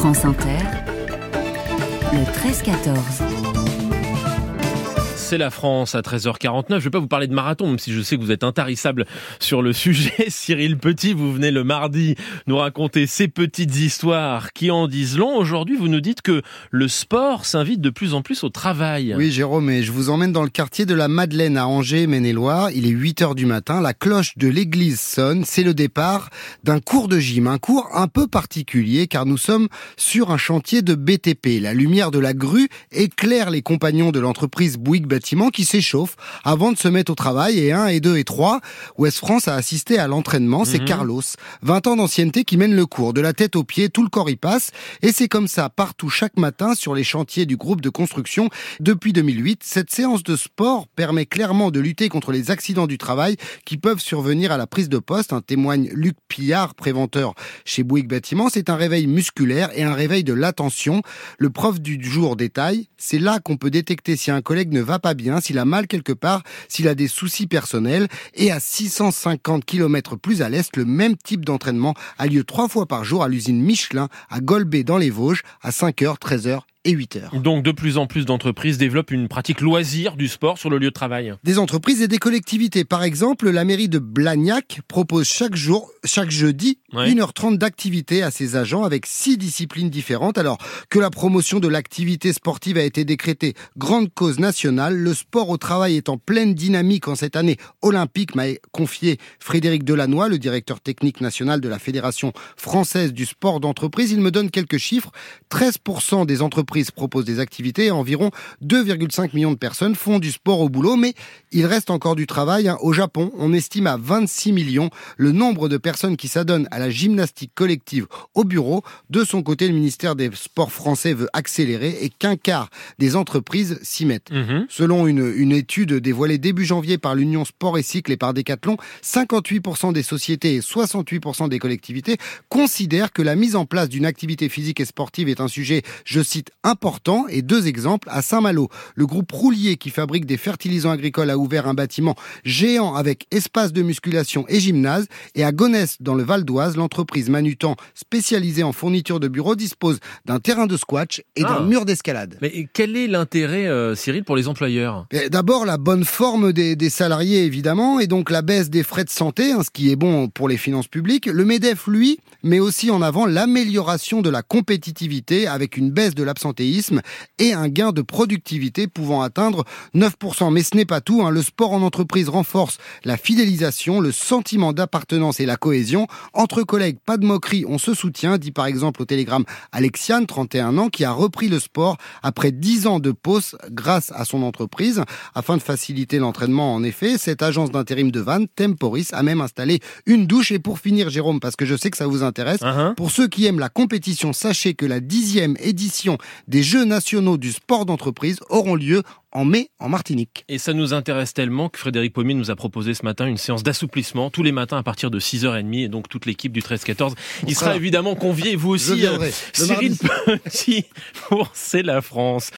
France Inter, le 13-14 c'est la France à 13h49. Je ne vais pas vous parler de marathon, même si je sais que vous êtes intarissable sur le sujet. Cyril Petit, vous venez le mardi nous raconter ces petites histoires qui en disent long. Aujourd'hui, vous nous dites que le sport s'invite de plus en plus au travail. Oui, Jérôme, et je vous emmène dans le quartier de la Madeleine à Angers, Maine-et-Loire. Il est 8 h du matin. La cloche de l'église sonne. C'est le départ d'un cours de gym. Un cours un peu particulier car nous sommes sur un chantier de BTP. La lumière de la grue éclaire les compagnons de l'entreprise Bouygues qui s'échauffe avant de se mettre au travail. Et 1, et 2, et 3, West France a assisté à l'entraînement. C'est mhm. Carlos, 20 ans d'ancienneté, qui mène le cours. De la tête aux pieds, tout le corps y passe. Et c'est comme ça, partout, chaque matin, sur les chantiers du groupe de construction. Depuis 2008, cette séance de sport permet clairement de lutter contre les accidents du travail qui peuvent survenir à la prise de poste. Un témoigne Luc Pillard, préventeur chez Bouygues Bâtiment. C'est un réveil musculaire et un réveil de l'attention. Le prof du jour détaille, c'est là qu'on peut détecter si un collègue ne va pas bien, s'il a mal quelque part, s'il a des soucis personnels. Et à 650 km plus à l'est, le même type d'entraînement a lieu trois fois par jour à l'usine Michelin à Golbet dans les Vosges à 5h, 13h et 8 heures. Donc de plus en plus d'entreprises développent une pratique loisir du sport sur le lieu de travail. Des entreprises et des collectivités. Par exemple, la mairie de Blagnac propose chaque jour, chaque jeudi, 1h30 d'activité à ses agents avec six disciplines différentes. Alors que la promotion de l'activité sportive a été décrétée grande cause nationale, le sport au travail est en pleine dynamique en cette année olympique, m'a confié Frédéric Delannoy, le directeur technique national de la Fédération française du sport d'entreprise. Il me donne quelques chiffres. 13% des entreprises propose des activités et environ 2,5 millions de personnes font du sport au boulot, mais il reste encore du travail. Hein. Au Japon, on estime à 26 millions le nombre de personnes qui s'adonnent à la gymnastique collective au bureau. De son côté, le ministère des Sports français veut accélérer et qu'un quart des entreprises s'y mettent. Mhm. Selon une, une étude dévoilée début janvier par l'Union Sport et Cycle et par Decathlon, 58% des sociétés et 68% des collectivités considèrent que la mise en place d'une activité physique et sportive est un sujet, je cite, important et deux exemples à Saint-Malo. Le groupe Roulier qui fabrique des fertilisants agricoles a ouvert un bâtiment géant avec espace de musculation et gymnase et à Gonesse dans le Val d'Oise, l'entreprise Manutan spécialisée en fourniture de bureaux dispose d'un terrain de squash et d'un ah. mur d'escalade. Mais quel est l'intérêt euh, Cyril pour les employeurs? D'abord la bonne forme des, salariés évidemment et donc la baisse des frais de santé, hein, ce qui est bon pour les finances publiques. Le MEDEF lui met aussi en avant l'amélioration de la compétitivité avec une baisse de l'absence et un gain de productivité pouvant atteindre 9%. Mais ce n'est pas tout. Hein. Le sport en entreprise renforce la fidélisation, le sentiment d'appartenance et la cohésion. Entre collègues, pas de moquerie, on se soutient, dit par exemple au télégramme Alexiane, 31 ans, qui a repris le sport après 10 ans de pause grâce à son entreprise. Afin de faciliter l'entraînement, en effet, cette agence d'intérim de Vannes, Temporis, a même installé une douche. Et pour finir, Jérôme, parce que je sais que ça vous intéresse, uh-huh. pour ceux qui aiment la compétition, sachez que la dixième édition des Jeux nationaux du sport d'entreprise auront lieu en mai en Martinique. Et ça nous intéresse tellement que Frédéric Pommier nous a proposé ce matin une séance d'assouplissement tous les matins à partir de 6h30 et donc toute l'équipe du 13-14. Il sera évidemment convié, vous aussi, euh, Cyril Petit, pour C'est la France.